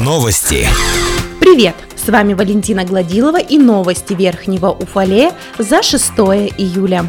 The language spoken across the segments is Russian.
Новости. Привет! С вами Валентина Гладилова и новости Верхнего Уфалея за 6 июля.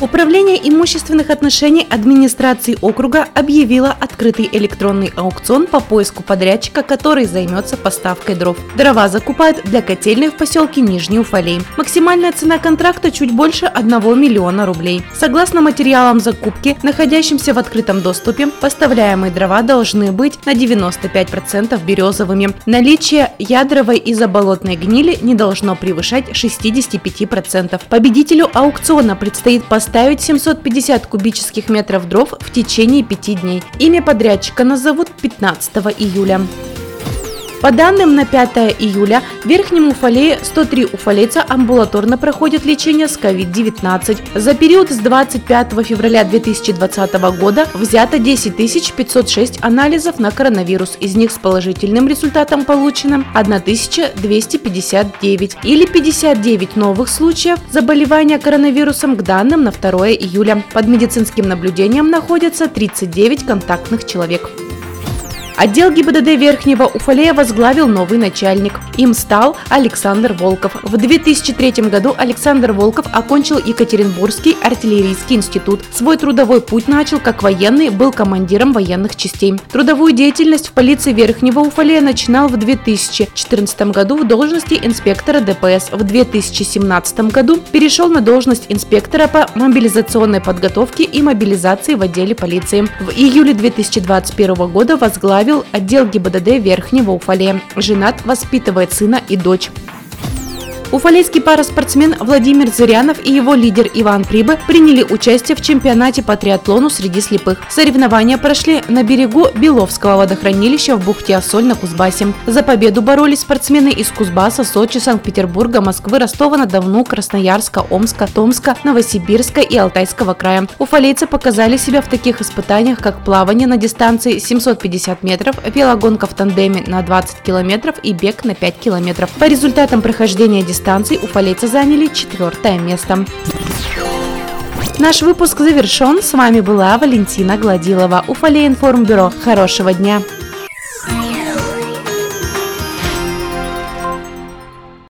Управление имущественных отношений администрации округа объявило открытый электронный аукцион по поиску подрядчика, который займется поставкой дров. Дрова закупают для котельной в поселке Нижний Уфалей. Максимальная цена контракта чуть больше 1 миллиона рублей. Согласно материалам закупки, находящимся в открытом доступе, поставляемые дрова должны быть на 95% березовыми. Наличие ядровой и заболотной гнили не должно превышать 65%. Победителю аукциона предстоит поставить поставить 750 кубических метров дров в течение пяти дней. Имя подрядчика назовут 15 июля. По данным на 5 июля, в Верхнем Уфалее 103 уфалейца амбулаторно проходят лечение с COVID-19. За период с 25 февраля 2020 года взято 10 506 анализов на коронавирус. Из них с положительным результатом получено 1259 или 59 новых случаев заболевания коронавирусом к данным на 2 июля. Под медицинским наблюдением находятся 39 контактных человек. Отдел ГИБДД Верхнего Уфалея возглавил новый начальник. Им стал Александр Волков. В 2003 году Александр Волков окончил Екатеринбургский артиллерийский институт. Свой трудовой путь начал как военный, был командиром военных частей. Трудовую деятельность в полиции Верхнего Уфалея начинал в 2014 году в должности инспектора ДПС. В 2017 году перешел на должность инспектора по мобилизационной подготовке и мобилизации в отделе полиции. В июле 2021 года возглавил возглавил отдел ГИБДД Верхнего Уфалея. Женат, воспитывает сына и дочь. Уфалейский параспортсмен Владимир Зырянов и его лидер Иван Прибы приняли участие в чемпионате по триатлону среди слепых. Соревнования прошли на берегу Беловского водохранилища в бухте Осоль на Кузбассе. За победу боролись спортсмены из Кузбасса, Сочи, Санкт-Петербурга, Москвы, Ростова-на-Дону, Красноярска, Омска, Томска, Новосибирска и Алтайского края. Уфалейцы показали себя в таких испытаниях, как плавание на дистанции 750 метров, велогонка в тандеме на 20 километров и бег на 5 километров. По результатам прохождения дистанции дистанций уфалейцы заняли четвертое место. Наш выпуск завершен. С вами была Валентина Гладилова. Уфалей информбюро. Хорошего дня!